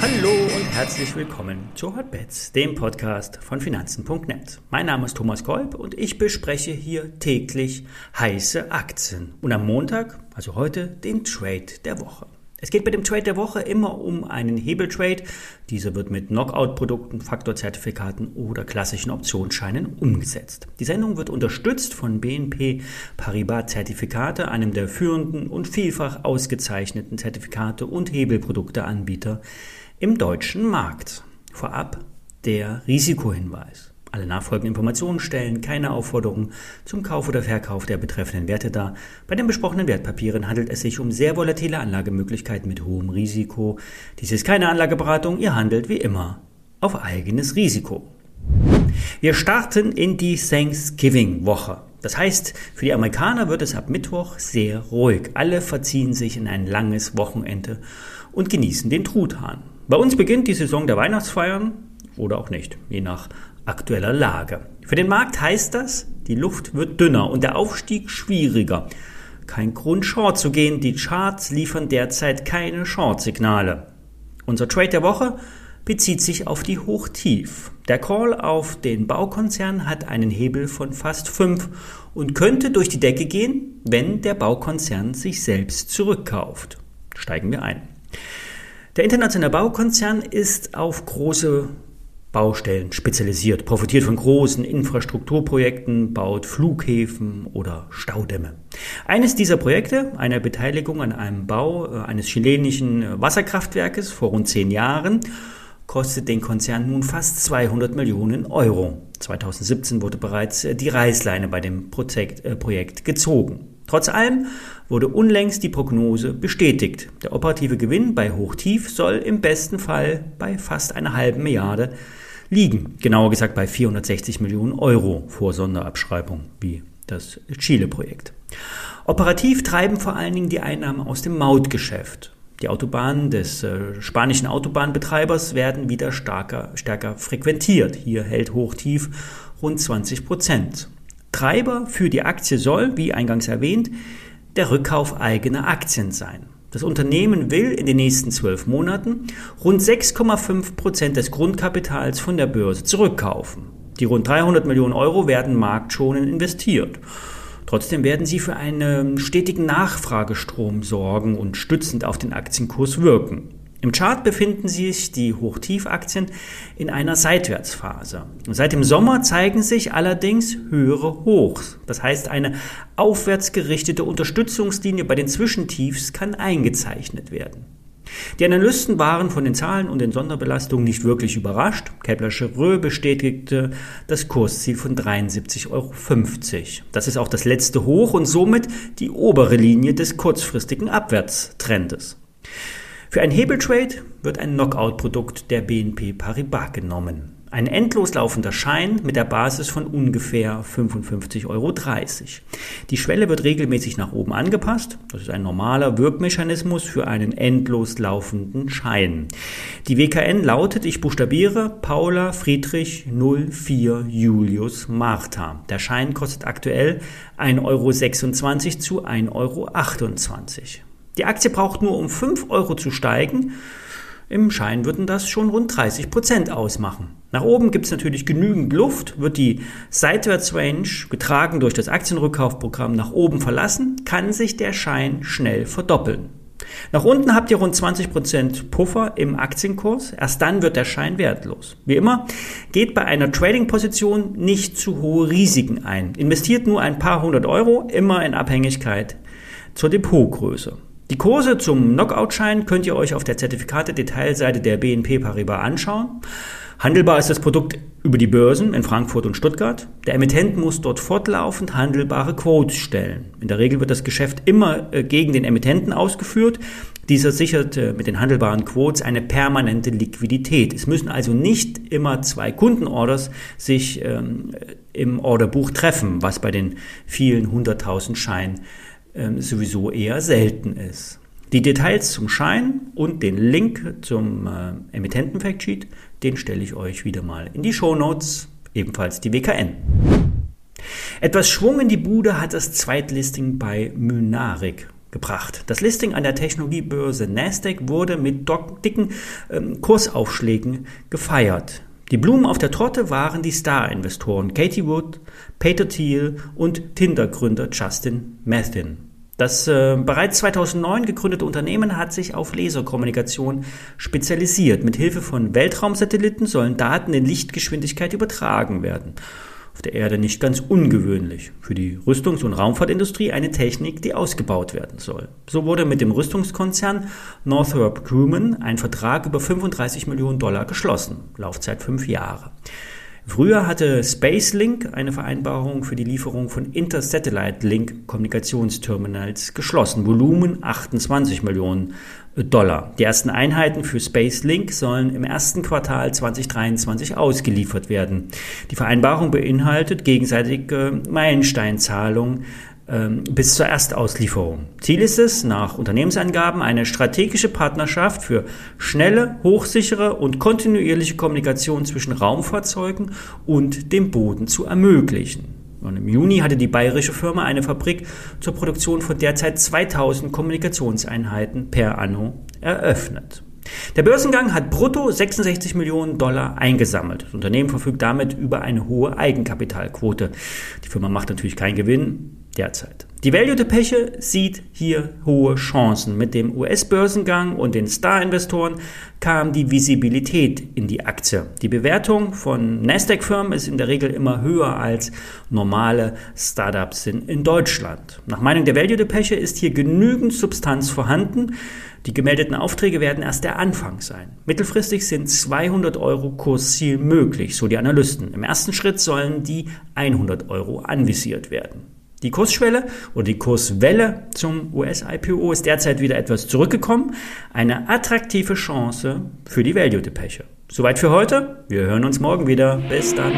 Hallo und herzlich willkommen zu Hotbets, dem Podcast von Finanzen.net. Mein Name ist Thomas Kolb und ich bespreche hier täglich heiße Aktien und am Montag, also heute, den Trade der Woche. Es geht bei dem Trade der Woche immer um einen Hebeltrade. Dieser wird mit Knockout-Produkten, Faktorzertifikaten oder klassischen Optionsscheinen umgesetzt. Die Sendung wird unterstützt von BNP Paribas Zertifikate, einem der führenden und vielfach ausgezeichneten Zertifikate und Hebelprodukteanbieter im deutschen Markt. Vorab der Risikohinweis. Alle nachfolgenden Informationen stellen keine Aufforderung zum Kauf oder Verkauf der betreffenden Werte dar. Bei den besprochenen Wertpapieren handelt es sich um sehr volatile Anlagemöglichkeiten mit hohem Risiko. Dies ist keine Anlageberatung, ihr handelt wie immer auf eigenes Risiko. Wir starten in die Thanksgiving-Woche. Das heißt, für die Amerikaner wird es ab Mittwoch sehr ruhig. Alle verziehen sich in ein langes Wochenende und genießen den Truthahn. Bei uns beginnt die Saison der Weihnachtsfeiern oder auch nicht, je nach aktueller Lage. Für den Markt heißt das, die Luft wird dünner und der Aufstieg schwieriger. Kein Grund, Short zu gehen. Die Charts liefern derzeit keine Short-Signale. Unser Trade der Woche bezieht sich auf die Hochtief. Der Call auf den Baukonzern hat einen Hebel von fast 5 und könnte durch die Decke gehen, wenn der Baukonzern sich selbst zurückkauft. Steigen wir ein. Der internationale Baukonzern ist auf große Baustellen spezialisiert, profitiert von großen Infrastrukturprojekten, baut Flughäfen oder Staudämme. Eines dieser Projekte, eine Beteiligung an einem Bau äh, eines chilenischen äh, Wasserkraftwerkes vor rund zehn Jahren, kostet den Konzern nun fast 200 Millionen Euro. 2017 wurde bereits äh, die Reißleine bei dem Projekt, Projekt gezogen. Trotz allem wurde unlängst die Prognose bestätigt. Der operative Gewinn bei Hochtief soll im besten Fall bei fast einer halben Milliarde liegen. Genauer gesagt bei 460 Millionen Euro vor Sonderabschreibung, wie das Chile-Projekt. Operativ treiben vor allen Dingen die Einnahmen aus dem Mautgeschäft. Die Autobahnen des äh, spanischen Autobahnbetreibers werden wieder starker, stärker frequentiert. Hier hält Hochtief rund 20 Prozent. Treiber für die Aktie soll, wie eingangs erwähnt, der Rückkauf eigener Aktien sein. Das Unternehmen will in den nächsten zwölf Monaten rund 6,5 Prozent des Grundkapitals von der Börse zurückkaufen. Die rund 300 Millionen Euro werden marktschonend investiert. Trotzdem werden sie für einen stetigen Nachfragestrom sorgen und stützend auf den Aktienkurs wirken. Im Chart befinden sich die Hochtiefaktien in einer Seitwärtsphase. Seit dem Sommer zeigen sich allerdings höhere Hochs. Das heißt, eine aufwärts gerichtete Unterstützungslinie bei den Zwischentiefs kann eingezeichnet werden. Die Analysten waren von den Zahlen und den Sonderbelastungen nicht wirklich überrascht. Kepler Chevreux bestätigte das Kursziel von 73,50 Euro. Das ist auch das letzte Hoch und somit die obere Linie des kurzfristigen Abwärtstrendes. Für ein Hebeltrade wird ein Knockout-Produkt der BNP Paribas genommen. Ein endlos laufender Schein mit der Basis von ungefähr 55,30 Euro. Die Schwelle wird regelmäßig nach oben angepasst. Das ist ein normaler Wirkmechanismus für einen endlos laufenden Schein. Die WKN lautet, ich buchstabiere, Paula Friedrich 04 Julius Martha. Der Schein kostet aktuell 1,26 Euro zu 1,28 Euro. Die Aktie braucht nur um 5 Euro zu steigen. Im Schein würden das schon rund 30 Prozent ausmachen. Nach oben gibt es natürlich genügend Luft. Wird die Seitwärtsrange, getragen durch das Aktienrückkaufprogramm, nach oben verlassen, kann sich der Schein schnell verdoppeln. Nach unten habt ihr rund 20% Puffer im Aktienkurs. Erst dann wird der Schein wertlos. Wie immer, geht bei einer Trading-Position nicht zu hohe Risiken ein. Investiert nur ein paar hundert Euro, immer in Abhängigkeit zur Depotgröße. Die Kurse zum Knockout-Schein könnt ihr euch auf der Zertifikate-Detailseite der BNP Paribas anschauen. Handelbar ist das Produkt über die Börsen in Frankfurt und Stuttgart. Der Emittent muss dort fortlaufend handelbare Quotes stellen. In der Regel wird das Geschäft immer äh, gegen den Emittenten ausgeführt. Dieser sichert äh, mit den handelbaren Quotes eine permanente Liquidität. Es müssen also nicht immer zwei Kundenorders sich ähm, im Orderbuch treffen, was bei den vielen hunderttausend Scheinen ähm, sowieso eher selten ist. Die Details zum Schein und den Link zum äh, Emittenten-Factsheet, den stelle ich euch wieder mal in die Show Notes, ebenfalls die WKN. Etwas Schwung in die Bude hat das Zweitlisting bei Mynarik. gebracht. Das Listing an der Technologiebörse Nasdaq wurde mit dicken ähm, Kursaufschlägen gefeiert. Die Blumen auf der Torte waren die Star-Investoren Katie Wood, Peter Thiel und Tinder-Gründer Justin Methin. Das äh, bereits 2009 gegründete Unternehmen hat sich auf Laserkommunikation spezialisiert. Mit Hilfe von Weltraumsatelliten sollen Daten in Lichtgeschwindigkeit übertragen werden auf der Erde nicht ganz ungewöhnlich. Für die Rüstungs- und Raumfahrtindustrie eine Technik, die ausgebaut werden soll. So wurde mit dem Rüstungskonzern Northrop Grumman ein Vertrag über 35 Millionen Dollar geschlossen, Laufzeit fünf Jahre. Früher hatte SpaceLink eine Vereinbarung für die Lieferung von Intersatellite-Link-Kommunikationsterminals geschlossen. Volumen 28 Millionen Dollar. Die ersten Einheiten für SpaceLink sollen im ersten Quartal 2023 ausgeliefert werden. Die Vereinbarung beinhaltet gegenseitige Meilensteinzahlungen bis zur Erstauslieferung. Ziel ist es, nach Unternehmensangaben, eine strategische Partnerschaft für schnelle, hochsichere und kontinuierliche Kommunikation zwischen Raumfahrzeugen und dem Boden zu ermöglichen. Und im Juni hatte die bayerische Firma eine Fabrik zur Produktion von derzeit 2000 Kommunikationseinheiten per anno eröffnet. Der Börsengang hat brutto 66 Millionen Dollar eingesammelt. Das Unternehmen verfügt damit über eine hohe Eigenkapitalquote. Die Firma macht natürlich keinen Gewinn, derzeit. Die Value-Depeche sieht hier hohe Chancen. Mit dem US-Börsengang und den Star-Investoren kam die Visibilität in die Aktie. Die Bewertung von Nasdaq-Firmen ist in der Regel immer höher als normale Startups sind in Deutschland. Nach Meinung der Value-Depeche ist hier genügend Substanz vorhanden. Die gemeldeten Aufträge werden erst der Anfang sein. Mittelfristig sind 200 Euro Kursziel möglich, so die Analysten. Im ersten Schritt sollen die 100 Euro anvisiert werden. Die Kursschwelle oder die Kurswelle zum US-IPO ist derzeit wieder etwas zurückgekommen. Eine attraktive Chance für die Value-Depeche. Soweit für heute. Wir hören uns morgen wieder. Bis dann.